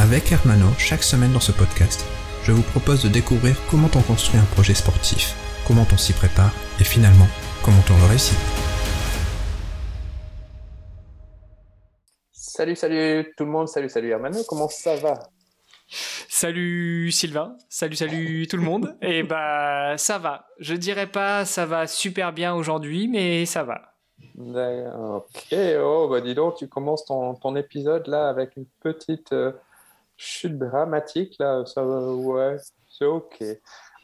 Avec Hermano, chaque semaine dans ce podcast, je vous propose de découvrir comment on construit un projet sportif, comment on s'y prépare et finalement, comment on le réussit. Salut, salut tout le monde, salut, salut Hermano, comment ça va? Salut Sylvain, salut salut tout le monde. Et bah ça va. Je dirais pas ça va super bien aujourd'hui, mais ça va. Ok, oh bah dis donc, tu commences ton, ton épisode là avec une petite euh, chute dramatique là, ça va, ouais, c'est ok.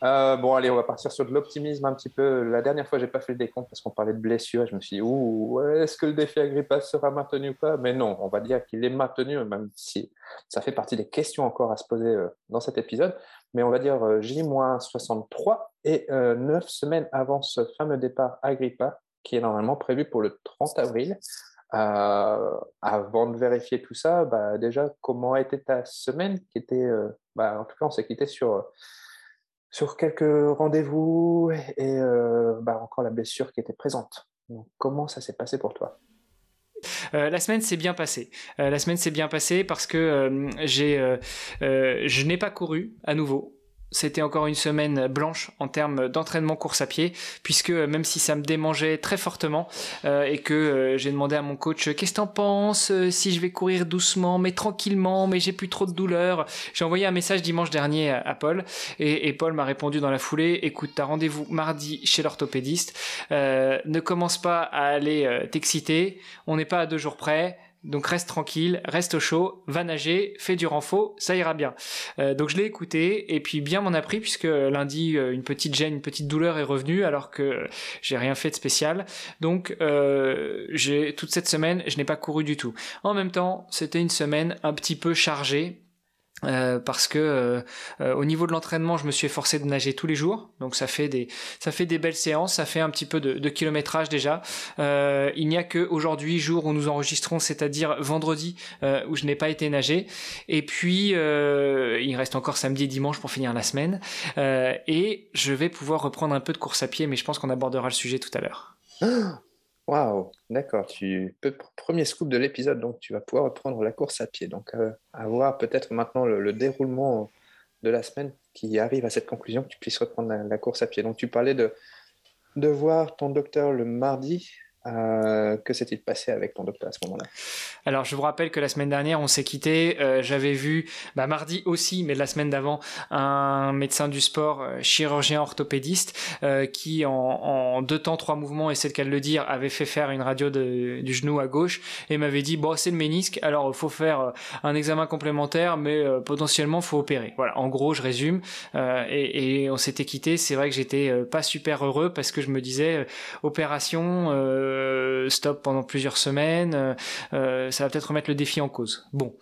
Euh, bon, allez, on va partir sur de l'optimisme un petit peu. La dernière fois, j'ai pas fait le décompte parce qu'on parlait de blessures. Je me suis dit, ouh, est-ce que le défi Agrippa sera maintenu ou pas? Mais non, on va dire qu'il est maintenu, même si ça fait partie des questions encore à se poser euh, dans cet épisode. Mais on va dire euh, J-63 et 9 semaines avant ce fameux départ Agrippa, qui est normalement prévu pour le 30 avril. Avant de vérifier tout ça, bah, déjà, comment été ta semaine qui était, bah, En tout cas, on s'est quitté sur sur quelques rendez-vous et euh, bah, encore la blessure qui était présente. comment ça s'est passé pour toi? Euh, la semaine s'est bien passée. Euh, la semaine s'est bien passée parce que j'ai, je n'ai pas couru à nouveau c'était encore une semaine blanche en termes d'entraînement course à pied, puisque même si ça me démangeait très fortement euh, et que euh, j'ai demandé à mon coach qu'est-ce que t'en penses euh, si je vais courir doucement mais tranquillement mais j'ai plus trop de douleur, j'ai envoyé un message dimanche dernier à, Paul et, Paul m'a répondu dans la foulée écoute t'as rendez-vous mardi chez l'orthopédiste, ne commence pas à aller t'exciter, on n'est pas à deux jours près donc reste tranquille, reste au chaud, va nager, fais du renfort, ça ira bien. Euh, donc je l'ai écouté et puis bien m'en a pris puisque lundi euh, une petite gêne, une petite douleur est revenue alors que j'ai rien fait de spécial. Donc euh, j'ai toute cette semaine je n'ai pas couru du tout. En même temps c'était une semaine un petit peu chargée euh, parce que euh, euh, au niveau de l'entraînement, je me suis efforcé de nager tous les jours, donc ça fait des ça fait des belles séances, ça fait un petit peu de, de kilométrage déjà. il n'y a que aujourd'hui, jour où nous enregistrons, c'est-à-dire vendredi, où je n'ai pas été nager, et puis il reste encore samedi et dimanche pour finir la semaine, et je vais pouvoir reprendre un peu de course à pied, mais je pense qu'on abordera le sujet tout à l'heure. Waouh, d'accord. Tu premier scoop de l'épisode, donc tu vas pouvoir reprendre la course à pied. Donc, euh, à voir peut-être maintenant le, déroulement de la semaine qui arrive à cette conclusion que tu puisses reprendre la, course à pied. Donc, tu parlais de, de voir ton docteur le mardi. Euh, que s'est-il passé avec ton docteur à ce moment-là? Alors, je vous rappelle que la semaine dernière, on s'est quitté. Euh, j'avais vu, bah, mardi aussi, mais la semaine d'avant, un médecin du sport, euh, chirurgien orthopédiste, qui en, deux temps, trois mouvements, et c'est le cas de le dire, avait fait faire une radio du genou à gauche et m'avait dit bon, c'est le ménisque, alors il faut faire un examen complémentaire, mais potentiellement faut opérer. Voilà, en gros, je résume. Et, et, on s'était quitté. C'est vrai que j'étais pas super heureux parce que je me disais opération euh, stop pendant plusieurs semaines, euh, euh, ça va peut-être remettre le défi en cause. Bon.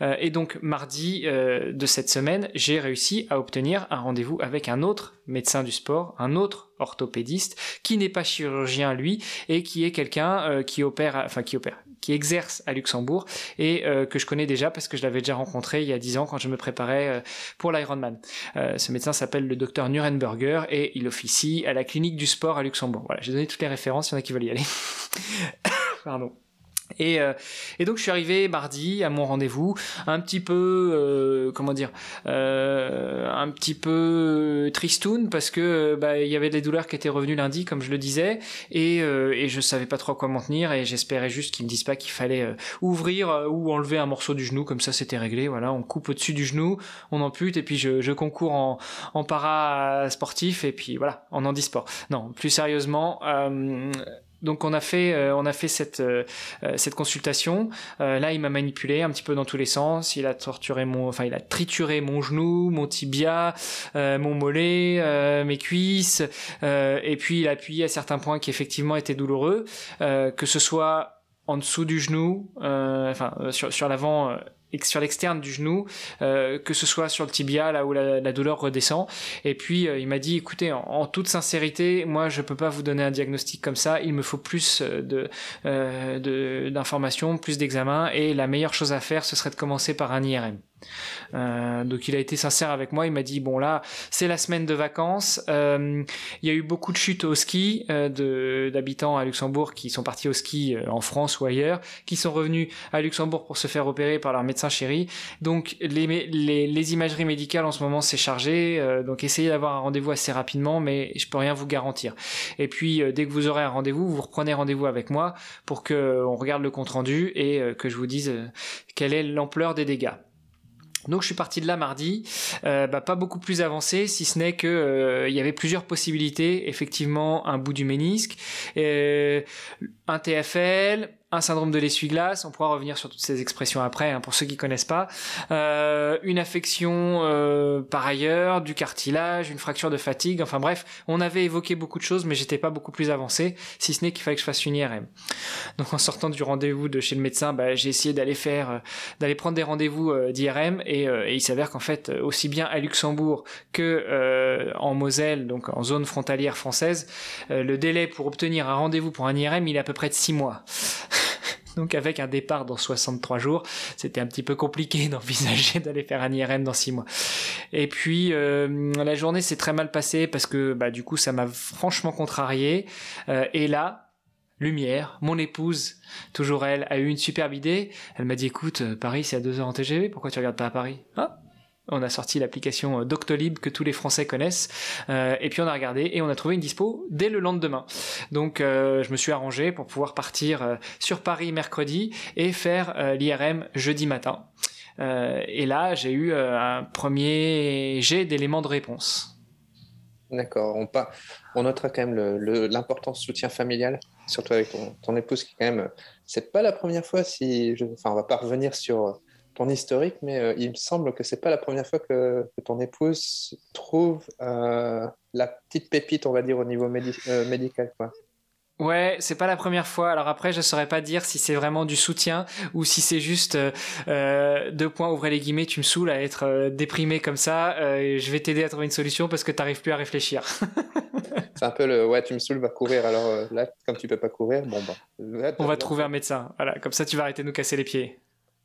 et donc mardi de cette semaine, j'ai réussi à obtenir un rendez-vous avec un autre médecin du sport, un autre orthopédiste qui n'est pas chirurgien lui et qui est quelqu'un qui opère, enfin qui opère, qui exerce à Luxembourg et que je connais déjà parce que je l'avais déjà rencontré il y a dix ans quand je me préparais pour l'Ironman. ce médecin s'appelle le docteur Nurenberger et il officie à la clinique du sport à Luxembourg. Voilà, j'ai donné toutes les références, il y en a qui veulent y aller. Pardon. Et, euh, et, donc je suis arrivé mardi à mon rendez-vous, un petit peu, euh, comment dire, euh, un petit peu tristoun parce que bah, il y avait des douleurs qui étaient revenues lundi, comme je le disais, et, et je savais pas trop quoi m'en tenir et j'espérais juste qu'ils me disent pas qu'il fallait ouvrir ou enlever un morceau du genou, comme ça c'était réglé. Voilà, on coupe au-dessus du genou, on ampute et puis je, je concours en, en para sportif et puis voilà, en handisport. Non, plus sérieusement donc on a fait, euh, on a fait cette, euh, euh, cette consultation. là, il m'a manipulé un petit peu dans tous les sens. Il a torturé mon, enfin, il a trituré mon genou, mon tibia, mon mollet, mes cuisses, et puis il a appuyé à certains points qui effectivement étaient douloureux, que ce soit en dessous du genou, enfin sur, sur l'avant sur l'externe du genou, euh, que ce soit sur le tibia, là où la, douleur redescend. Et puis euh, il m'a dit, écoutez, en, toute sincérité, moi je peux pas vous donner un diagnostic comme ça. Il me faut plus de d'informations, plus d'examens, et la meilleure chose à faire, ce serait de commencer par un IRM. Euh, donc il a été sincère avec moi, il m'a dit bon là c'est la semaine de vacances, euh, il y a eu beaucoup de chutes au ski euh, d'habitants à Luxembourg qui sont partis au ski en France ou ailleurs, qui sont revenus à Luxembourg pour se faire opérer par leur médecin chéri. Donc les, les, les imageries médicales en ce moment c'est chargé, donc essayez d'avoir un rendez-vous assez rapidement, mais je peux rien vous garantir. Et puis dès que vous aurez un rendez-vous, vous reprenez rendez-vous avec moi pour que on regarde le compte rendu et que je vous dise quelle est l'ampleur des dégâts. Donc je suis parti de là mardi, euh, bah, pas beaucoup plus avancé, si ce n'est que euh, y avait plusieurs possibilités. Effectivement, un bout du ménisque, euh, un TFL, un syndrome de l'essuie-glace, on pourra revenir sur toutes ces expressions après, hein, pour ceux qui connaissent pas, euh, une affection euh, par ailleurs, du cartilage, une fracture de fatigue, enfin bref, on avait évoqué beaucoup de choses, mais j'étais pas beaucoup plus avancé, si ce n'est qu'il fallait que je fasse une IRM. Donc en sortant du rendez-vous de chez le médecin, bah, j'ai essayé d'aller faire, euh, d'aller prendre des rendez-vous d'IRM, et, et, il s'avère qu'en fait, aussi bien à Luxembourg que en Moselle, donc en zone frontalière française, le délai pour obtenir un rendez-vous pour un IRM, il est à peu près de 6 mois. Donc avec un départ dans 63 jours, c'était un petit peu compliqué d'envisager d'aller faire un IRM dans 6 mois. Et puis euh, la journée s'est très mal passée parce que bah, du coup ça m'a franchement contrarié. Euh, et là, lumière, mon épouse, toujours elle, a eu une superbe idée. Elle m'a dit écoute, euh, Paris c'est à 2 heures en TGV, pourquoi tu regardes pas à Paris? Ah on a sorti l'application euh, Doctolib que tous les Français connaissent. Euh, et puis on a regardé et on a trouvé une dispo dès le lendemain. Donc euh, je me suis arrangé pour pouvoir partir sur Paris mercredi et faire l'IRM jeudi matin. et là, j'ai eu un premier jet d'éléments de réponse. D'accord. On, notera quand même l'importance du soutien familial, surtout avec ton, épouse qui quand même. C'est pas la première fois si. Enfin, on va pas revenir sur ton historique, mais euh, il me semble que c'est pas la première fois que, ton épouse trouve euh, la petite pépite, on va dire, au niveau euh, médical. Quoi. Ouais, c'est pas la première fois. Alors après, je saurais pas dire si c'est vraiment du soutien ou si c'est juste deux points, ouvrez les guillemets, tu me saoules à être déprimé comme ça. je vais t'aider à trouver une solution parce que t'arrives plus à réfléchir. c'est un peu le ouais, tu me saoules, va courir. Alors là, comme tu peux pas courir, bon bah. On va trouver un médecin. Voilà, comme ça tu vas arrêter de nous casser les pieds.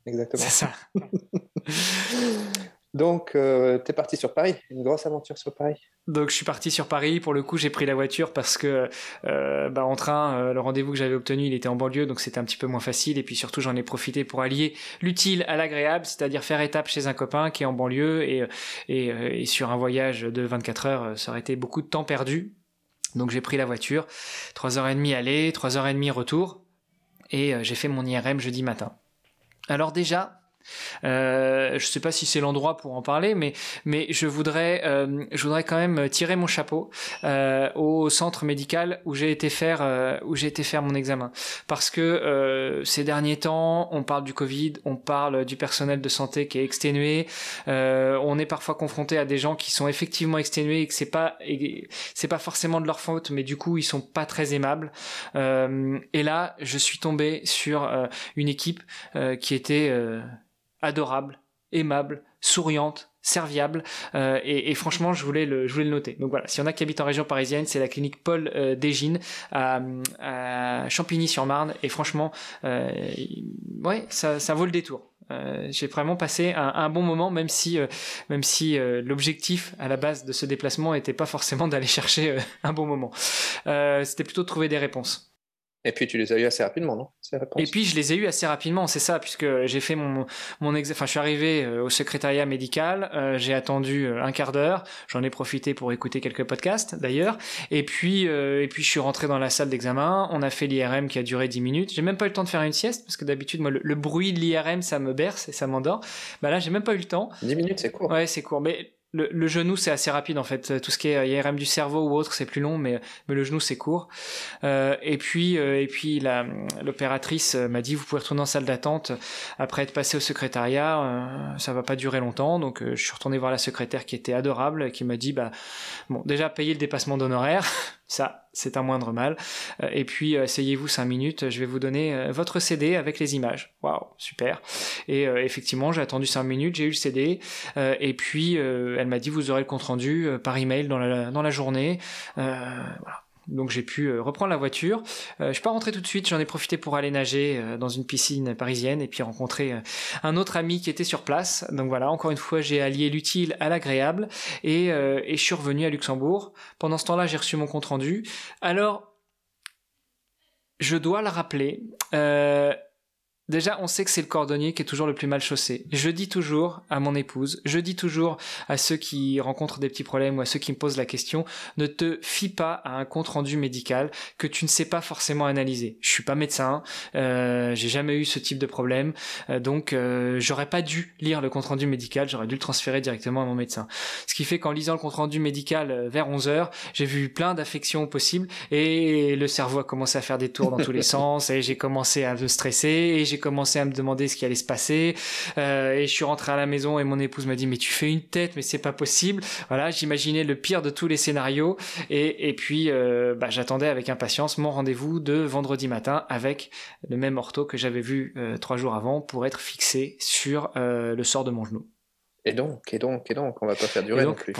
Exactement. C'est ça. Donc, euh, tu es parti sur Paris, une grosse aventure sur Paris. Donc, je suis parti sur Paris. Pour le coup, j'ai pris la voiture parce que, euh, bah, en train, euh, le rendez-vous que j'avais obtenu, il était en banlieue, donc c'était un petit peu moins facile. Et puis surtout, j'en ai profité pour allier l'utile à l'agréable, c'est-à-dire faire étape chez un copain qui est en banlieue et, et, et sur un voyage de 24 heures, ça aurait été beaucoup de temps perdu. Donc, j'ai pris la voiture, 3h30 aller, 3h30 retour, et j'ai fait mon IRM jeudi matin. Alors déjà, euh, je ne sais pas si c'est l'endroit pour en parler, mais, mais je, voudrais, euh, je voudrais quand même tirer mon chapeau euh, au centre médical où j'ai été, faire, j'ai été faire mon examen. Parce que ces derniers temps, on parle du Covid, on parle du personnel de santé qui est exténué, on est parfois confronté à des gens qui sont effectivement exténués et que c'est pas, c'est pas forcément de leur faute, mais du coup, ils sont pas très aimables. et là, je suis tombé sur une équipe qui était adorable, aimable, souriante, serviable euh, et, franchement je voulais le je voulais le noter. Donc voilà si on a qui habite en région parisienne c'est la clinique Paul euh, Dégine à, Champigny-sur-Marne et franchement euh, ouais ça, ça vaut le détour. J'ai vraiment passé un, bon moment même si même si l'objectif à la base de ce déplacement n'était pas forcément d'aller chercher un bon moment. C'était plutôt de trouver des réponses et puis tu les as eu assez rapidement, non Et puis je les ai eu assez rapidement, c'est ça, puisque j'ai fait mon mon enfin je suis arrivé euh, au secrétariat médical, euh, j'ai attendu euh, un quart d'heure, j'en ai profité pour écouter quelques podcasts d'ailleurs, et puis et puis je suis rentré dans la salle d'examen, on a fait l'IRM qui a duré 10 minutes, j'ai même pas eu le temps de faire une sieste parce que d'habitude moi le, bruit de l'IRM ça me berce et ça m'endort. Bah là j'ai même pas eu le temps. 10 minutes c'est court. Ouais c'est court, mais le, genou, c'est assez rapide en fait. Tout ce qui est IRM du cerveau ou autre, c'est plus long, mais, mais le genou, c'est court. Euh, et puis, euh, et puis l'opératrice m'a dit, vous pouvez retourner en salle d'attente après être passé au secrétariat. Euh, ça va pas durer longtemps. Donc, je suis retourné voir la secrétaire qui était adorable, qui m'a dit, bah, bon, déjà payer le dépassement d'honoraires Ça, c'est un moindre mal. Euh, et puis, asseyez-vous 5 minutes, je vais vous donner votre CD avec les images. Waouh, super. Et effectivement, j'ai attendu 5 minutes, j'ai eu le CD. et puis, elle m'a dit, vous aurez le compte-rendu par email dans la, dans la journée. voilà. Donc j'ai pu euh, reprendre la voiture. Euh, je suis pas rentré tout de suite, j'en ai profité pour aller nager euh, dans une piscine parisienne et puis rencontrer un autre ami qui était sur place. Donc voilà, encore une fois, j'ai allié l'utile à l'agréable et je suis revenu à Luxembourg. Pendant ce temps-là, j'ai reçu mon compte rendu. Alors, je dois le rappeler, Déjà, on sait que c'est le cordonnier qui est toujours le plus mal chaussé. Je dis toujours à mon épouse, je dis toujours à ceux qui rencontrent des petits problèmes ou à ceux qui me posent la question, ne te fie pas à un compte rendu médical que tu ne sais pas forcément analyser. Je suis pas médecin, euh, j'ai jamais eu ce type de problème, euh, donc euh, j'aurais pas dû lire le compte rendu médical, j'aurais dû le transférer directement à mon médecin. Ce qui fait qu'en lisant le compte rendu médical euh, vers 11 heures, j'ai vu plein d'affections possibles et le cerveau a commencé à faire des tours dans tous les sens et j'ai commencé à me stresser et j'ai commencé à me demander ce qui allait se passer. Euh, et je suis rentré à la maison et mon épouse m'a dit mais tu fais une tête, mais c'est pas possible. Voilà, j'imaginais le pire de tous les scénarios. Et, et puis euh, bah, j'attendais avec impatience mon rendez-vous de vendredi matin avec le même ortho que j'avais vu euh, trois jours avant pour être fixé sur le sort de mon genou. Et donc, et donc, et donc, on va pas faire durer non plus.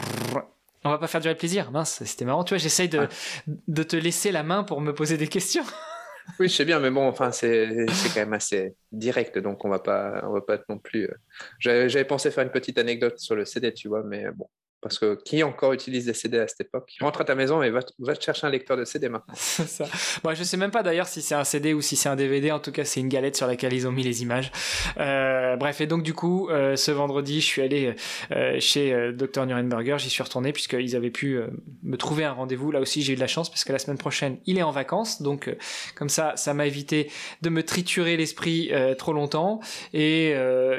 On va pas faire durer le plaisir. Mince, c'était marrant. Tu vois, j'essaye de, ah. de te laisser la main pour me poser des questions. Oui, je sais bien, mais bon, enfin, c'est quand même assez direct, donc on va pas, on va pas non plus. Euh, j'avais pensé faire une petite anecdote sur le CD, tu vois, mais bon, parce que qui encore utilise des CD à cette époque? Rentre à ta maison et va, te chercher un lecteur de CD maintenant. ça. Bon, je sais même pas d'ailleurs si c'est un CD ou si c'est un DVD. En tout cas, c'est une galette sur laquelle ils ont mis les images. Euh, bref, et donc du coup, euh, ce vendredi, je suis allé euh, chez euh, Dr Nuremberger. J'y suis retourné puisqu'ils avaient pu euh, me trouver un rendez-vous. Là aussi, j'ai eu de la chance parce que la semaine prochaine, il est en vacances. Donc euh, comme ça, ça m'a évité de me triturer l'esprit trop longtemps. Et,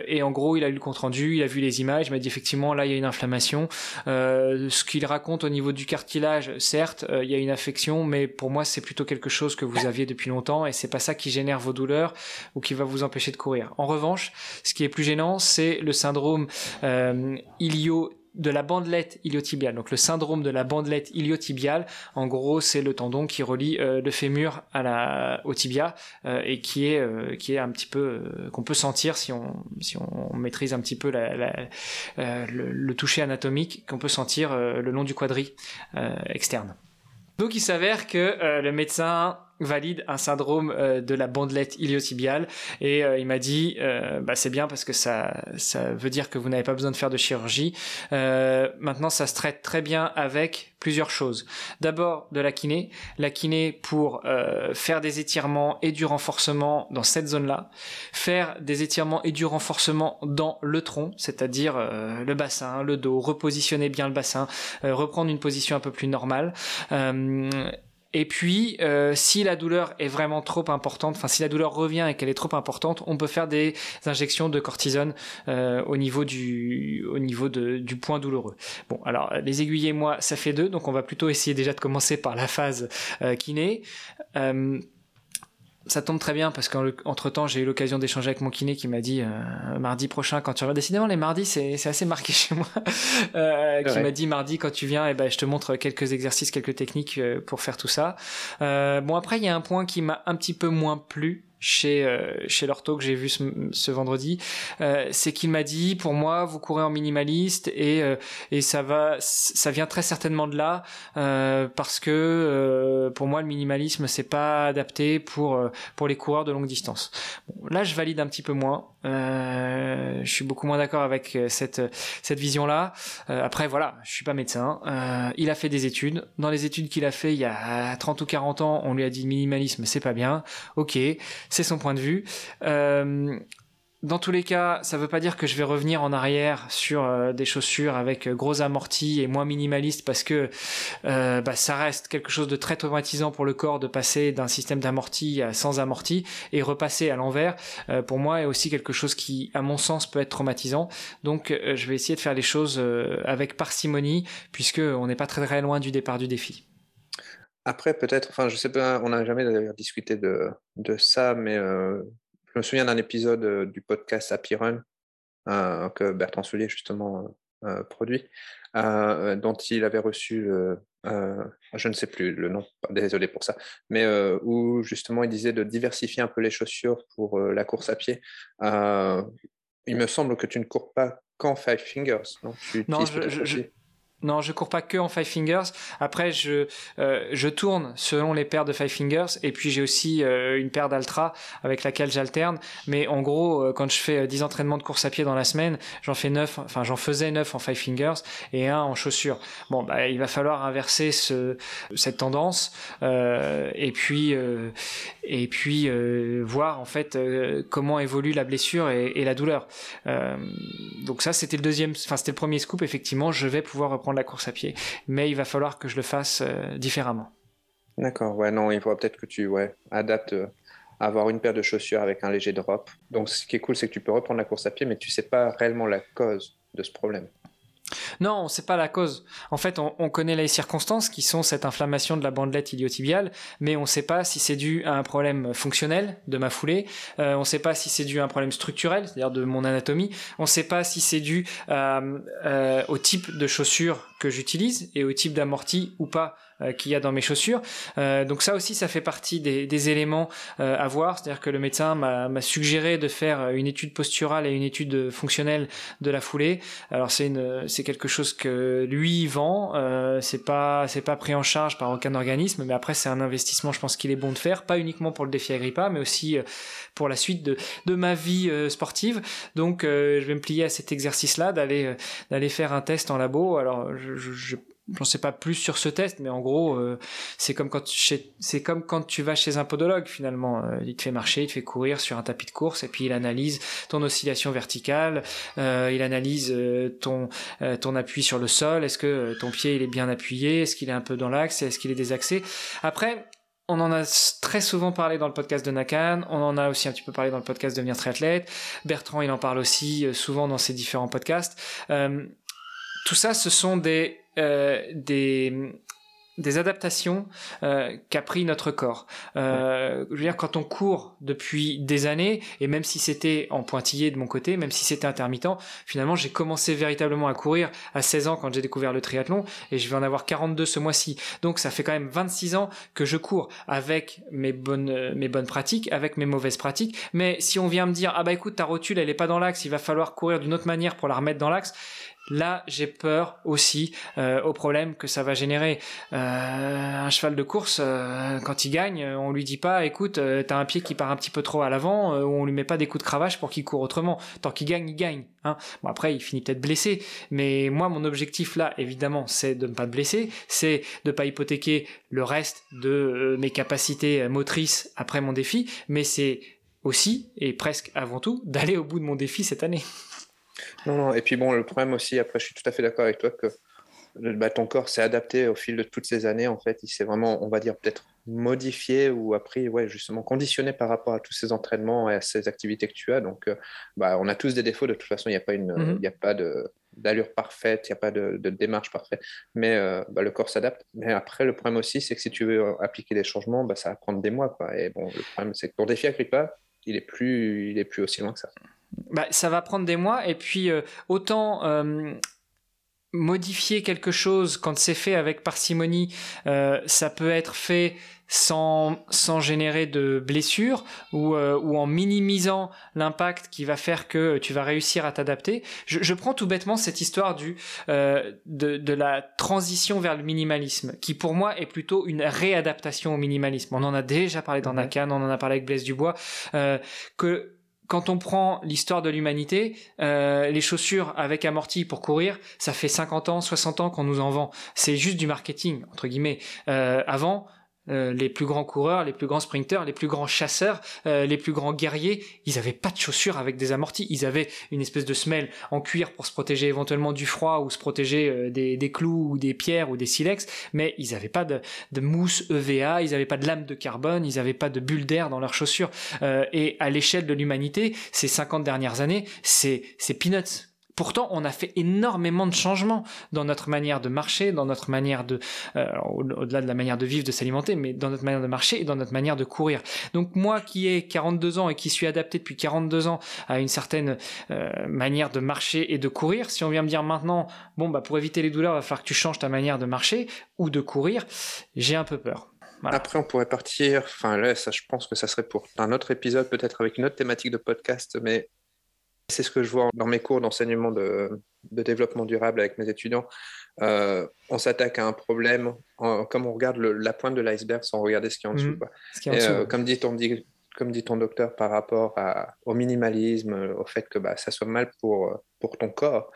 et en gros, il a eu le compte rendu, il a vu les images, il m'a dit effectivement là, il y a une inflammation. Euh, ce qu'il raconte au niveau du cartilage, certes, euh, il y a une affection, mais pour moi, c'est plutôt quelque chose que vous aviez depuis longtemps et c'est pas ça qui génère vos douleurs ou qui va vous empêcher de courir. En revanche, ce qui est plus gênant, c'est le syndrome euh, ilio de la bandelette iliotibiale. Donc le syndrome de la bandelette iliotibiale, en gros, c'est le tendon qui relie euh, le fémur à la, au tibia euh, et qui est euh, qui est un petit peu qu'on peut sentir si on si on maîtrise un petit peu la, le, le, toucher anatomique qu'on peut sentir le long du quadri externe. Donc il s'avère que le médecin valide un syndrome euh, de la bandelette iliotibiale. Et euh, il m'a dit euh, bah, c'est bien parce que ça ça veut dire que vous n'avez pas besoin de faire de chirurgie. Maintenant ça se traite très bien avec plusieurs choses. D'abord de la kiné. La kiné pour faire des étirements et du renforcement dans cette zone là faire des étirements et du renforcement dans le tronc c'est-à-dire le bassin le dos. Repositionner bien le bassin. Reprendre une position un peu plus normale et puis, euh, si la douleur est vraiment trop importante, enfin si la douleur revient et qu'elle est trop importante, on peut faire des injections de cortisone euh, au niveau du au niveau de, du point douloureux. Bon, alors les aiguillés, moi, ça fait deux, donc on va plutôt essayer déjà de commencer par la phase euh, kiné. Ça tombe très bien parce qu'entre temps j'ai eu l'occasion d'échanger avec mon kiné qui m'a dit euh, mardi prochain quand tu reviens décidément les mardis c'est assez marqué chez moi euh, qui m'a dit mardi quand tu viens et eh ben je te montre quelques exercices quelques techniques euh, pour faire tout ça. Euh, bon après il y a un point qui m'a un petit peu moins plu chez euh, chez l'ortho que j'ai vu ce, ce vendredi, euh, c'est qu'il m'a dit pour moi vous courez en minimaliste et euh, et ça va ça vient très certainement de là parce que pour moi le minimalisme c'est pas adapté pour pour les coureurs de longue distance. Là je valide un petit peu moins. je suis beaucoup moins d'accord avec cette cette vision là. après voilà, je suis pas médecin. il a fait des études. Dans les études qu'il a fait il y a 30 ou 40 ans, on lui a dit minimalisme c'est pas bien. Ok, c'est son point de vue. Euh, dans tous les cas, ça ne veut pas dire que je vais revenir en arrière sur euh, des chaussures avec euh, gros amortis et moins minimaliste parce que bah, ça reste quelque chose de très traumatisant pour le corps de passer d'un système d'amorti à sans amorti et repasser à l'envers. pour moi, est aussi quelque chose qui, à mon sens, peut être traumatisant. Donc, je vais essayer de faire les choses avec parcimonie puisque on n'est pas très très loin du départ du défi. Après, peut-être, enfin, je sais pas, on n'a jamais d'ailleurs discuté de, de ça, mais euh, je me souviens d'un épisode euh, du podcast Happy Run euh, que Bertrand Soulier justement produit, dont il avait reçu je ne sais plus le nom, désolé pour ça, mais où justement il disait de diversifier un peu les chaussures pour la course à pied. il me semble que tu ne cours pas qu'en Five Fingers, non, non je, non, je cours pas que en Five Fingers. Après, je, euh, je tourne selon les paires de Five Fingers. Et puis, j'ai aussi euh, une paire d'Altra avec laquelle j'alterne. Mais en gros, euh, quand je fais 10 entraînements de course à pied dans la semaine, j'en fais 9, enfin, j'en faisais 9 en Five Fingers et un en chaussures. Bon, bah, il va falloir inverser ce, cette tendance. et puis, et puis voir, en fait, comment évolue la blessure et, et la douleur. donc ça, c'était le deuxième, enfin, c'était le premier scoop. Effectivement, je vais pouvoir reprendre la course à pied. Mais il va falloir que je le fasse euh, différemment. D'accord, ouais, non, il faut peut-être que tu ouais, adaptes, euh, avoir une paire de chaussures avec un léger drop. Donc ce qui est cool, c'est que tu peux reprendre la course à pied, mais tu sais pas réellement la cause de ce problème. Non, sait pas la cause. En fait, on, connaît les circonstances qui sont cette inflammation de la bandelette iliotibiale, mais on ne sait pas si c'est dû à un problème fonctionnel de ma foulée, euh, on ne sait pas si c'est dû à un problème structurel, c'est-à-dire de mon anatomie, on ne sait pas si c'est dû euh, au type de chaussures j'utilise et au type d'amorti ou pas euh, qu'il y a dans mes chaussures. Euh, donc ça aussi, ça fait partie des, éléments euh, à voir. C'est-à-dire que le médecin m'a suggéré de faire une étude posturale et une étude fonctionnelle de la foulée. Alors c'est c'est quelque chose que lui vend. C'est pas, c'est pas pris en charge par aucun organisme, mais après c'est un investissement. Je pense qu'il est bon de faire, pas uniquement pour le défi Agrippa, mais aussi pour la suite de, de ma vie sportive. Donc je vais me plier à cet exercice-là, d'aller, d'aller faire un test en labo. Alors je, je j'en sais pas plus sur ce test, mais en gros, euh, c'est comme quand tu, vas chez un podologue finalement. Euh, il te fait marcher, il te fait courir sur un tapis de course, et puis il analyse ton oscillation verticale, euh, il analyse ton ton appui sur le sol. Est-ce que ton pied il est bien appuyé? Est-ce qu'il est un peu dans l'axe? Est-ce qu'il est désaxé? Après. On en a très souvent parlé dans le podcast de Nakan, on en a aussi un petit peu parlé dans le podcast Devenir triathlète. Bertrand, il en parle aussi souvent dans ses différents podcasts. Tout ça, ce sont des euh, des des adaptations euh, qu'a pris notre corps. Euh, je veux dire, quand on court depuis des années, et même si c'était en pointillé de mon côté, même si c'était intermittent, finalement, j'ai commencé véritablement à courir à 16 ans quand j'ai découvert le triathlon, et je vais en avoir 42 ce mois-ci. Donc, ça fait quand même 26 ans que je cours avec mes bonnes, mes bonnes pratiques, avec mes mauvaises pratiques. Mais si on vient me dire, ah bah écoute, ta rotule, elle est pas dans l'axe, il va falloir courir d'une autre manière pour la remettre dans l'axe, Là, j'ai peur aussi euh, au problème que ça va générer. Euh, un cheval de course, euh, quand il gagne, on lui dit pas, écoute, euh, t'as un pied qui part un petit peu trop à l'avant, ou on lui met pas des coups de cravache pour qu'il court autrement. Tant qu'il gagne, il gagne. Hein. Bon après, il finit peut-être blessé, mais moi, mon objectif là, évidemment, c'est de ne pas me blesser, c'est de pas hypothéquer le reste de mes capacités motrices après mon défi, mais c'est aussi et presque avant tout d'aller au bout de mon défi cette année. Non, non, et puis bon, le problème aussi, après, je suis tout à fait d'accord avec toi que bah, ton corps s'est adapté au fil de toutes ces années, en fait. Il s'est vraiment, on va dire, peut-être modifié ou appris, ouais, justement, conditionné par rapport à tous ces entraînements et à ces activités que tu as. Donc, euh, bah, on a tous des défauts. De toute façon, il n'y a pas, une, mhm. a pas de d'allure parfaite, il n'y a pas de, démarche parfaite, mais euh, bah, le corps s'adapte. Mais après, le problème aussi, c'est que si tu veux appliquer des changements, bah, ça va prendre des mois. Quoi. Et bon, le problème, c'est que ton défi Agrippa, il est plus, il est plus aussi loin que ça bah, ça va prendre des mois. Et puis, euh, autant euh, modifier quelque chose quand c'est fait avec parcimonie, euh, ça peut être fait sans, sans générer de blessures ou, ou en minimisant l'impact qui va faire que tu vas réussir à t'adapter. Je, je, prends tout bêtement cette histoire du, de, de, la transition vers le minimalisme, qui pour moi est plutôt une réadaptation au minimalisme. On en a déjà parlé dans Nakan, on en a parlé avec Blaise Dubois, que quand on prend l'histoire de l'humanité, euh, les chaussures avec amorti pour courir, ça fait 50 ans, 60 ans qu'on nous en vend. C'est juste du marketing, entre guillemets. Euh, avant, euh, les plus grands coureurs, les plus grands sprinteurs, les plus grands chasseurs, euh, les plus grands guerriers, ils avaient pas de chaussures avec des amortis. Ils avaient une espèce de semelle en cuir pour se protéger éventuellement du froid ou se protéger euh, des, clous ou des pierres ou des silex, mais ils avaient pas de, mousse EVA, ils avaient pas de lame de carbone, ils avaient pas de bulles d'air dans leurs chaussures. et à l'échelle de l'humanité, ces 50 dernières années, c'est peanuts Pourtant, on a fait énormément de changements dans notre manière de marcher, dans notre manière de, euh, au-delà de la manière de vivre, de s'alimenter, mais dans notre manière de marcher et dans notre manière de courir. Donc moi qui ai 42 ans et qui suis adapté depuis 42 ans à une certaine euh, manière de marcher et de courir, si on vient me dire maintenant, bon bah pour éviter les douleurs, il va falloir que tu changes ta manière de marcher ou de courir, j'ai un peu peur. Après, on pourrait partir. Enfin, là, ça, je pense que ça serait pour un autre épisode, peut-être avec une autre thématique de podcast, mais c'est ce que je vois dans mes cours d'enseignement de, développement durable avec mes étudiants. Euh, on s'attaque à un problème comme on regarde la pointe de l'iceberg sans regarder ce qui est en dessous. Euh, comme, dit ton, comme dit ton docteur par rapport au minimalisme, au fait que bah, ça soit mal pour, pour ton corps,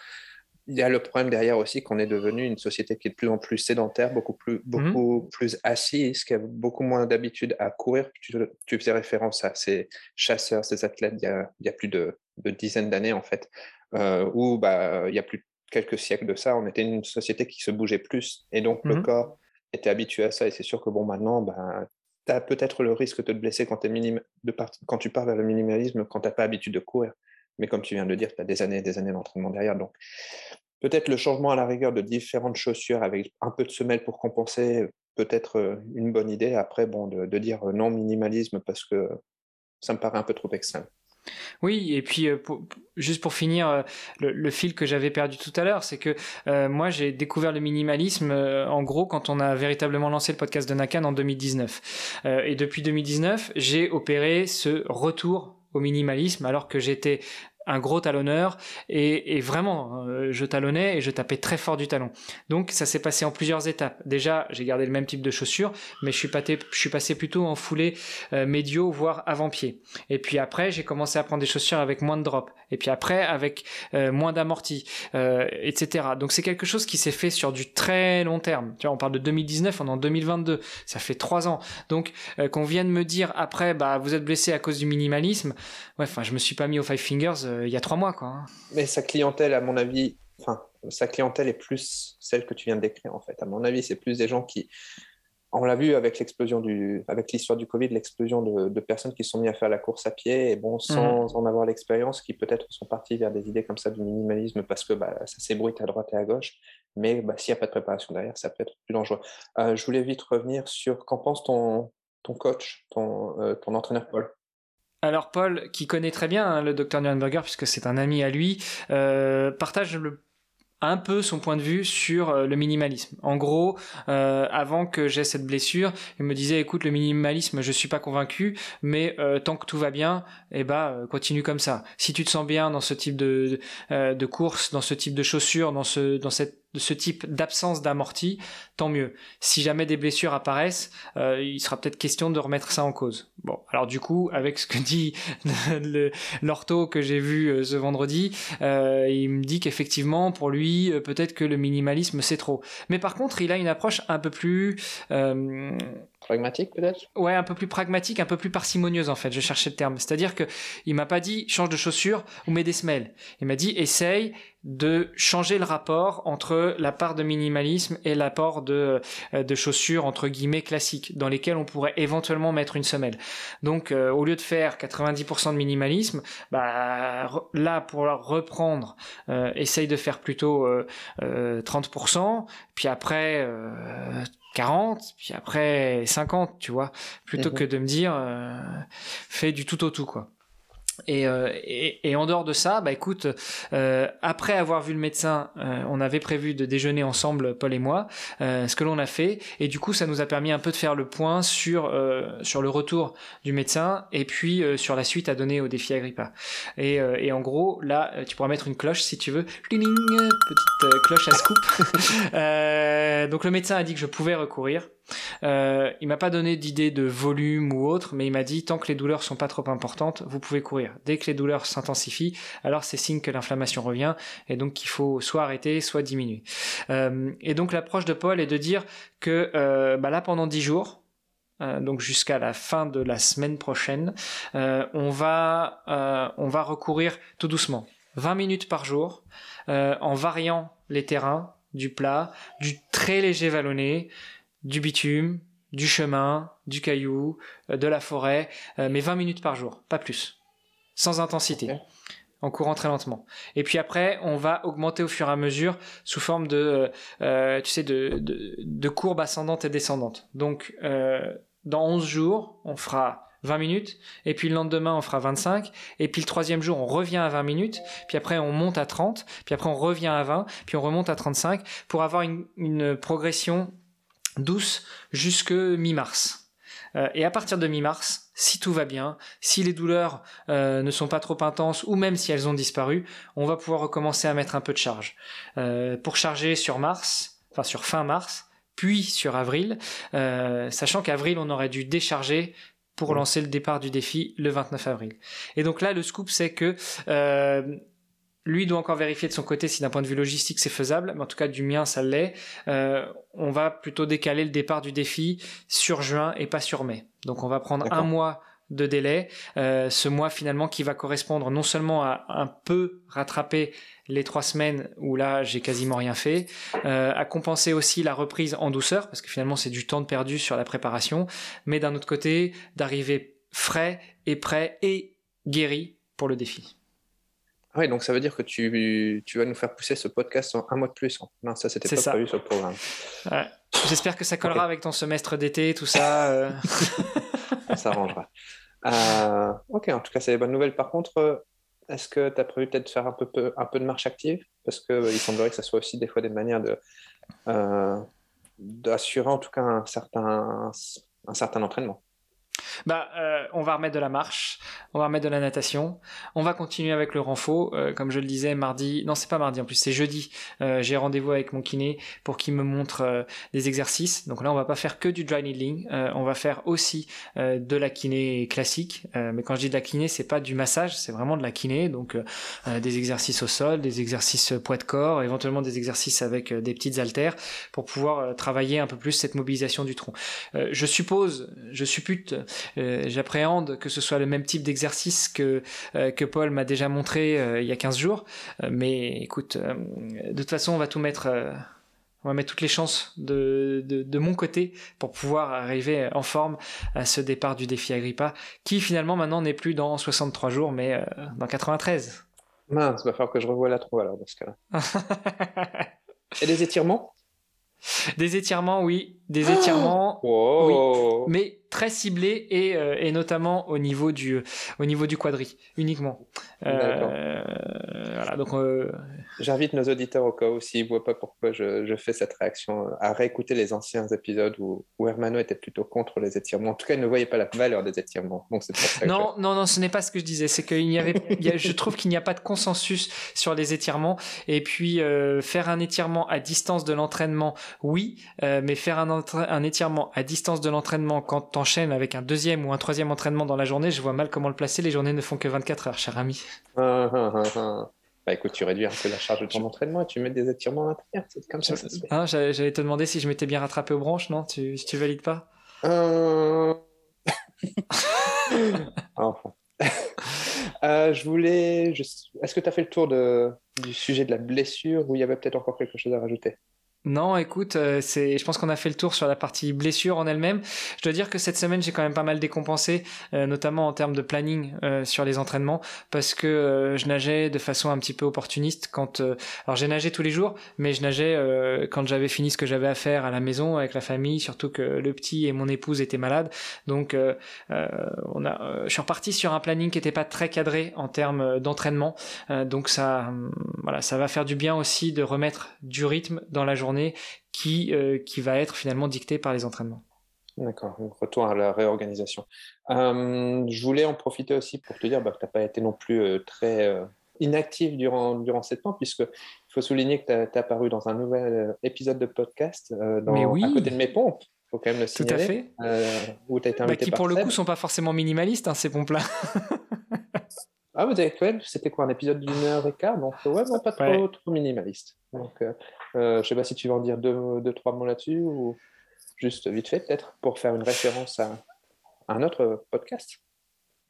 il y a le problème derrière aussi qu'on est devenu une société qui est de plus en plus sédentaire, beaucoup plus, beaucoup mmh. plus assise, qui a beaucoup moins d'habitude à courir. Tu, tu, faisais référence à ces chasseurs, ces athlètes il y a, il y a plus de, de dizaines d'années en fait, euh, où bah, il y a plus de quelques siècles de ça, on était une société qui se bougeait plus et donc le mmh. corps était habitué à ça et c'est sûr que bon maintenant, bah, tu as peut-être le risque de te blesser quand, es minim... de quand tu pars vers le minimalisme, quand tu n'as pas l'habitude de courir. Mais comme tu viens de le dire, tu as des années et des années d'entraînement derrière. Donc, peut-être le changement à la rigueur de différentes chaussures avec un peu de semelle pour compenser, peut-être euh, une bonne idée. Après, bon, de, dire non minimalisme parce que ça me paraît un peu trop extrême. Oui, et puis euh, juste pour finir, euh, le, fil que j'avais perdu tout à l'heure, c'est que moi j'ai découvert le minimalisme en gros quand on a véritablement lancé le podcast de Nakan en 2019. et depuis 2019, j'ai opéré ce retour au minimalisme alors que j'étais un gros talonneur et, vraiment euh, je talonnais et je tapais très fort du talon. Donc ça s'est passé en plusieurs étapes. Déjà j'ai gardé le même type de chaussures mais je suis, passé, plutôt en foulée euh, médio voire avant-pied. Et puis après j'ai commencé à prendre des chaussures avec moins de drop et puis après avec euh, moins d'amorti etc. Donc c'est quelque chose qui s'est fait sur du très long terme. Tu vois on parle de 2019 on est en 2022 ça fait trois ans. Donc qu'on vienne me dire après bah vous êtes blessé à cause du minimalisme ouais enfin je me suis pas mis aux five fingers il y a trois mois. Quoi. Hein. Mais sa clientèle, à mon avis, enfin, sa clientèle est plus celle que tu viens de décrire, en fait. À mon avis, c'est plus des gens qui. On l'a vu avec l'explosion du, avec l'histoire du Covid, l'explosion de, personnes qui sont mis à faire la course à pied et bon, sans mhm. en avoir l'expérience, qui peut-être sont partis vers des idées comme ça du minimalisme parce que bah, ça s'ébruite à droite et à gauche. Mais bah, s'il n'y a pas de préparation derrière, ça peut être plus dangereux. Euh, je voulais vite revenir sur qu'en pense ton, ton coach, ton, euh, ton entraîneur Paul? Alors Paul, qui connaît très bien hein, le docteur Nürnberger, puisque c'est un ami à lui, euh, partage un peu son point de vue sur euh, le minimalisme. En gros, euh, avant que j'ai cette blessure, il me disait écoute le minimalisme, je suis pas convaincu, mais tant que tout va bien, eh ben continue comme ça. Si tu te sens bien dans ce type de de course, dans ce type de chaussures, dans ce dans cette de ce type d'absence d'amorti, tant mieux. Si jamais des blessures apparaissent, euh, il sera peut-être question de remettre ça en cause. Bon, alors du coup, avec ce que dit l'ortho que j'ai vu euh, ce vendredi, euh, il me dit qu'effectivement, pour lui, peut-être que le minimalisme c'est trop. Mais par contre, il a une approche un peu plus pragmatique peut-être? Ouais, un peu plus pragmatique, un peu plus parcimonieuse en fait. Je cherchais le terme. C'est-à-dire que il m'a pas dit change de chaussures ou mets des semelles. Il m'a dit essaye de changer le rapport entre la part de minimalisme et l'apport de, euh, de chaussures entre guillemets classiques dans lesquelles on pourrait éventuellement mettre une semelle. Donc euh, au lieu de faire 90% de minimalisme, bah, là pour reprendre, euh, essaye de faire plutôt 30%, puis après 40, puis après 50, tu vois, plutôt mhm. que de me dire euh, fais du tout au tout, quoi. Euh, et, et, en dehors de ça, bah écoute, euh, après avoir vu le médecin, euh, on avait prévu de déjeuner ensemble, Paul et moi, ce que l'on a fait, et du coup, ça nous a permis un peu de faire le point sur sur le retour du médecin et puis sur la suite à donner au défi Agrippa. Et, et en gros, là, tu pourras mettre une cloche si tu veux, petite cloche à scoop. donc le médecin a dit que je pouvais recourir. Euh, il m'a pas donné d'idée de volume ou autre, mais il m'a dit tant que les douleurs sont pas trop importantes, vous pouvez courir. Dès que les douleurs s'intensifient, alors c'est signe que l'inflammation revient et donc qu'il faut soit arrêter, soit diminuer. Euh, et donc l'approche de Paul est de dire que euh, bah là pendant 10 jours, euh, donc jusqu'à la fin de la semaine prochaine, on va on va recourir tout doucement, 20 minutes par jour, en variant les terrains du plat, du très léger vallonné, du bitume, du chemin, du caillou, euh, de la forêt, euh, mais 20 minutes par jour, pas plus. Sans intensité. en courant très lentement. Et puis après, on va augmenter au fur et à mesure sous forme de, euh, tu sais, de, de, de courbes ascendantes et descendantes. Donc, euh, dans 11 jours, on fera 20 minutes, et puis le lendemain on fera 25, et puis le troisième jour on revient à 20 minutes, puis après on monte à 30, puis après on revient à 20, puis on remonte à 35, pour avoir une, une progression douce jusque mi-mars. Euh, et à partir de mi-mars, si tout va bien, si les douleurs euh, ne sont pas trop intenses, ou même si elles ont disparu, on va pouvoir recommencer à mettre un peu de charge. Euh, pour charger sur mars, enfin sur fin mars, puis sur avril, sachant qu'avril on aurait dû décharger pour lancer le départ du défi le 29 avril. Et donc là, le scoop, c'est que lui doit encore vérifier de son côté si d'un point de vue logistique c'est faisable, mais en tout cas du mien ça l'est. Euh, on va plutôt décaler le départ du défi sur juin et pas sur mai. Donc on va prendre un mois de délai, euh, ce mois finalement qui va correspondre non seulement à un peu rattraper les trois semaines où là j'ai quasiment rien fait, euh, à compenser aussi la reprise en douceur parce que finalement c'est du temps de perdu sur la préparation, mais d'un autre côté d'arriver frais et prêt et guéri pour le défi. Oui, donc ça veut dire que tu, tu vas nous faire pousser ce podcast en un mois de plus. Non, ça c'était pas prévu sur le programme. Ouais. J'espère que ça collera avec ton semestre d'été, tout ça. Euh... ça s'arrangera. Euh, ok, en tout cas, c'est des bonnes nouvelles. Par contre, est-ce que tu as prévu peut-être de faire un peu, un peu de marche active? Parce qu'il il semblerait que ça soit aussi des fois des manières de, euh, d'assurer en tout cas un certain, un certain entraînement. Bah, euh, on va remettre de la marche, on va remettre de la natation, on va continuer avec le renfort. Euh, comme je le disais, mardi, non, c'est pas mardi en plus, c'est jeudi. Euh, j'ai rendez-vous avec mon kiné pour qu'il me montre euh, des exercices. Donc là, on va pas faire que du dry needling, on va faire aussi de la kiné classique. mais quand je dis de la kiné, c'est pas du massage, c'est vraiment de la kiné. Donc des exercices au sol, des exercices poids de corps, éventuellement des exercices avec des petites haltères pour pouvoir travailler un peu plus cette mobilisation du tronc. je suppose, je suppute j'appréhende que ce soit le même type d'exercice que, euh, que Paul m'a déjà montré euh, il y a 15 jours. mais écoute, de toute façon, on va tout mettre on va mettre toutes les chances de, de, de, mon côté pour pouvoir arriver en forme à ce départ du défi Agrippa, qui finalement maintenant n'est plus dans 63 jours, mais dans 93. Mince, il va falloir que je revoie la trouve alors dans ce cas-là. Et les étirements? Des étirements, oui. Des étirements, oui. Mais très ciblé et, euh, et, notamment au niveau du au niveau du quadri uniquement. Euh, voilà, donc euh... j'invite nos auditeurs au cas où s'ils voient pas pourquoi je, je, fais cette réaction à réécouter les anciens épisodes où, où Hermano était plutôt contre les étirements. En tout cas, il ne voyait pas la valeur des étirements. Donc c'est non, non, non, ce n'est pas ce que je disais. C'est qu'il n'y avait, y a, je trouve qu'il n'y a pas de consensus sur les étirements. Et puis euh, faire un étirement à distance de l'entraînement, oui, euh, mais faire un, un étirement à distance de l'entraînement quand enchaîne avec un deuxième ou un troisième entraînement dans la journée, je vois mal comment le placer. Les journées ne font que 24 heures, cher ami. Ah, ah, ah, bah écoute, tu réduis un peu la charge de ton entraînement et tu mets des étirements à l'intérieur. C'est comme ça. ça ah, J'allais te demander si je m'étais bien rattrapé aux branches, non? Tu, tu valides pas? Euh... enfin. euh, je voulais. Je... Est-ce que tu as fait le tour de... du sujet de la blessure ou il y avait peut-être encore quelque chose à rajouter? Non, écoute, euh, c'est, je pense qu'on a fait le tour sur la partie blessure en elle-même. Je dois dire que cette semaine, j'ai quand même pas mal décompensé, euh, notamment en termes de planning euh, sur les entraînements, parce que euh, je nageais de façon un petit peu opportuniste. Quand, euh, alors j'ai nagé tous les jours, mais je nageais euh, quand j'avais fini ce que j'avais à faire à la maison avec la famille, surtout que le petit et mon épouse étaient malades. Donc, on a, je suis reparti sur un planning qui n'était pas très cadré en termes d'entraînement. donc ça, voilà, ça va faire du bien aussi de remettre du rythme dans la journée qui, euh, qui va être finalement dicté par les entraînements. D'accord, donc retour à la réorganisation. Euh, je voulais en profiter aussi pour te dire bah, que tu n'as pas été non plus euh, très euh, inactif durant, durant ces temps, puisqu'il faut souligner que tu es apparu dans un nouvel euh, épisode de podcast dans, Mais oui. à côté de mes pompes. Faut quand même le signaler, Tout à fait. Où as été bah, qui, pour le coup, sont pas forcément minimalistes, hein, ces pompes-là. ah, vous avez quoi C'était quoi Un épisode d'une heure et quart? Donc, ouais, non, pas trop, ouais. trop minimaliste. Donc, euh, euh, je sais pas si tu veux en dire deux, deux trois mots là-dessus ou juste vite fait, peut-être, pour faire une référence à, à un autre podcast.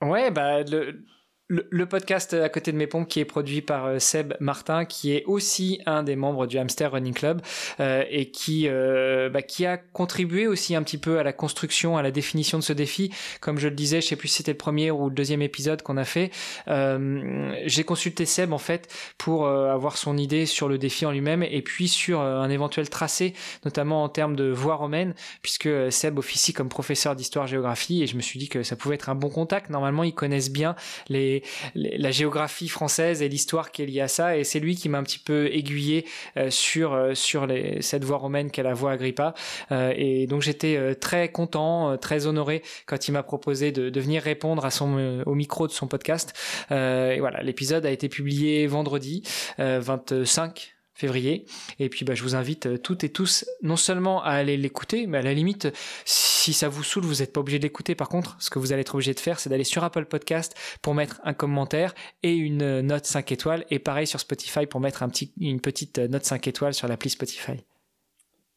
Ouais, bah, le, le, podcast à côté de mes pompes qui est produit par euh, Seb Martin, qui est aussi un des membres du Hamster Running Club euh, et qui, euh, bah, qui a contribué aussi un petit peu à la construction, à la définition de ce défi. Comme je le disais, je sais plus si c'était le premier ou le deuxième épisode qu'on a fait. J'ai consulté Seb en fait pour avoir son idée sur le défi en lui-même et puis sur un éventuel tracé, notamment en termes de voie romaine, puisque Seb officie comme professeur d'histoire-géographie et je me suis dit que ça pouvait être un bon contact. Normalement, ils connaissent bien les la géographie française et l'histoire qui est liée à ça. Et c'est lui qui m'a un petit peu aiguillé euh, sur, euh, sur cette voie romaine qu'est la voie Agrippa. Euh, et donc j'étais très content, très honoré quand il m'a proposé de, de, venir répondre à son, au micro de son podcast. et voilà, l'épisode a été publié vendredi 25 février. Et puis bah, je vous invite euh, toutes et tous non seulement à aller l'écouter, mais à la limite, si ça vous saoule, vous n'êtes pas obligé de l'écouter. Par contre, ce que vous allez être obligé de faire, c'est d'aller sur Apple Podcast pour mettre un commentaire et une euh, note 5 étoiles. Et pareil sur Spotify pour mettre un petit, une petite euh, note 5 étoiles sur l'appli Spotify.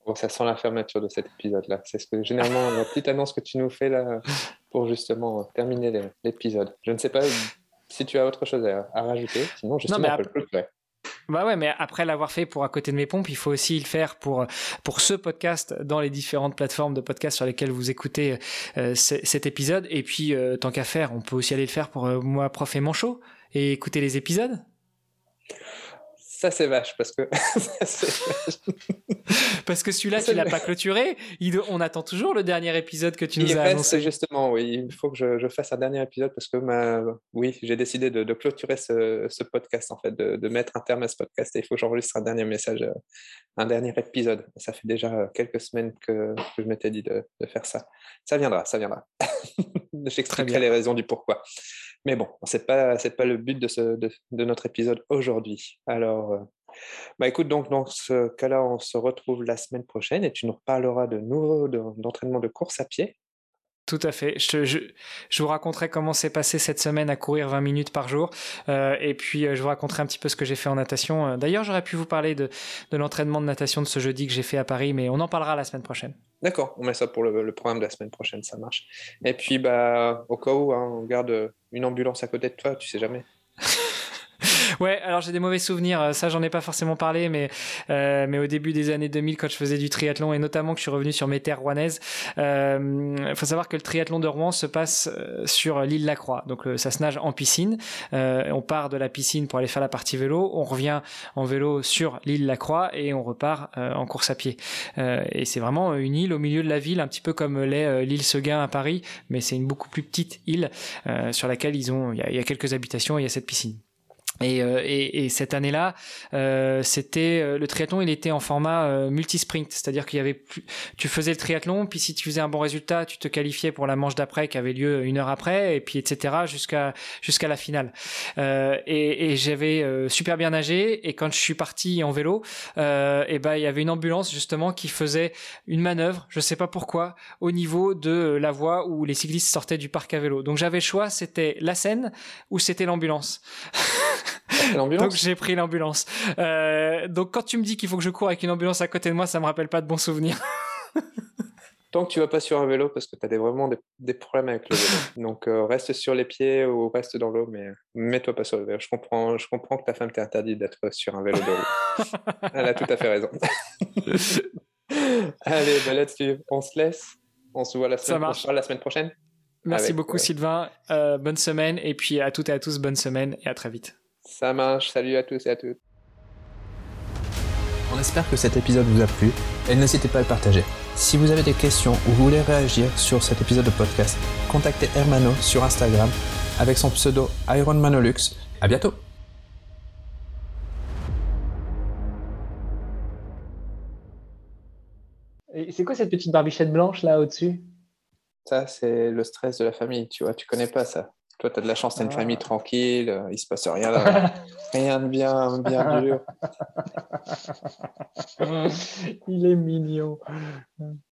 Bon, ça sent la fermeture de cet épisode-là. C'est ce que généralement la petite annonce que tu nous fais là pour justement terminer l'épisode. Je ne sais pas si tu as autre chose à, rajouter. Sinon, justement, non, mais on peut le faire. Bah ouais, mais après l'avoir fait pour à côté de mes pompes, il faut aussi le faire pour pour ce podcast dans les différentes plateformes de podcast sur lesquelles vous écoutez euh, cet épisode. Et puis euh, tant qu'à faire, on peut aussi aller le faire pour euh, moi, prof et manchot, et écouter les épisodes. Ça, c'est vache parce que. parce que celui-là, tu l'as pas clôturé. on attend toujours le dernier épisode que tu nous as annoncé. Justement, oui. Il faut que je, fasse un dernier épisode parce que, ma... oui, j'ai décidé de, clôturer ce, podcast, en fait, de, mettre un terme à ce podcast. Et il faut que j'enregistre un dernier message, euh, un dernier épisode. Ça fait déjà quelques semaines que, je m'étais dit de, faire ça. Ça viendra, ça viendra. J'expliquerai les raisons du pourquoi. Mais bon, ce n'est pas, pas le but de, ce, de, notre épisode aujourd'hui. Alors, euh, bah écoute, donc dans ce cas-là, on se retrouve la semaine prochaine et tu nous reparleras de nouveau d'entraînement de, course à pied. Tout à fait. Je, je, je vous raconterai comment s'est passé cette semaine à courir 20 minutes par jour. Euh, et puis, euh, je vous raconterai un petit peu ce que j'ai fait en natation. D'ailleurs, j'aurais pu vous parler de, de l'entraînement de natation de ce jeudi que j'ai fait à Paris, mais on en parlera la semaine prochaine. D'accord, on met ça pour le, programme de la semaine prochaine, ça marche. Et puis, bah, au cas où, hein, on garde une ambulance à côté de toi, tu sais jamais. Ouais, alors j'ai des mauvais souvenirs. Euh, ça, j'en ai pas forcément parlé, mais euh, mais au début des années 2000, quand je faisais du triathlon et notamment que je suis revenu sur mes terres rouennaises, il euh, faut savoir que le triathlon de Rouen se passe sur l'île Lacroix. Donc ça se nage en piscine. on part de la piscine pour aller faire la partie vélo. On revient en vélo sur l'île Lacroix et on repart en course à pied. et c'est vraiment une île au milieu de la ville, un petit peu comme l'est l'île Seguin à Paris, mais c'est une beaucoup plus petite île sur laquelle ils ont, il y, a quelques habitations et il y a cette piscine. Euh, et, et, cette année-là, euh, c'était euh, le triathlon, il était en format euh, multi-sprint, c'est-à-dire qu'il y avait plus, tu faisais le triathlon, puis si tu faisais un bon résultat, tu te qualifiais pour la manche d'après qui avait lieu une heure après, et puis etc. jusqu'à jusqu'à la finale. et, et j'avais super bien nagé, et quand je suis parti en vélo, et ben il y avait une ambulance justement qui faisait une manœuvre, je sais pas pourquoi, au niveau de la voie où les cyclistes sortaient du parc à vélo. Donc j'avais le choix, c'était la scène ou c'était l'ambulance. donc j'ai pris l'ambulance. Euh, donc quand tu me dis qu'il faut que je cours avec une ambulance à côté de moi, ça me rappelle pas de bons souvenirs. Tant que tu vas pas sur un vélo, parce que tu as vraiment des, problèmes avec le vélo. Donc euh, reste sur les pieds ou reste dans l'eau, mais mets-toi pas sur le vélo. Je comprends, je comprends que ta femme t'ait interdit d'être sur un vélo de Elle a tout à fait raison. Allez, bah là-dessus, on se laisse. On se voit la semaine, prochaine, la semaine prochaine. Merci beaucoup, Sylvain. Euh, bonne semaine. Et puis à toutes et à tous, bonne semaine et à très vite. Ça marche, salut à tous et à toutes. On espère que cet épisode vous a plu et n'hésitez pas à le partager. Si vous avez des questions ou vous voulez réagir sur cet épisode de podcast, contactez Hermano sur Instagram avec son pseudo IronManolux. À bientôt C'est quoi cette petite barbichette blanche là au-dessus? Ça, c'est le stress de la famille, tu vois, tu connais pas ça. Toi, tu as de la chance, tu as une famille tranquille, euh, il se passe rien là. rien de bien, bien dur. il est mignon.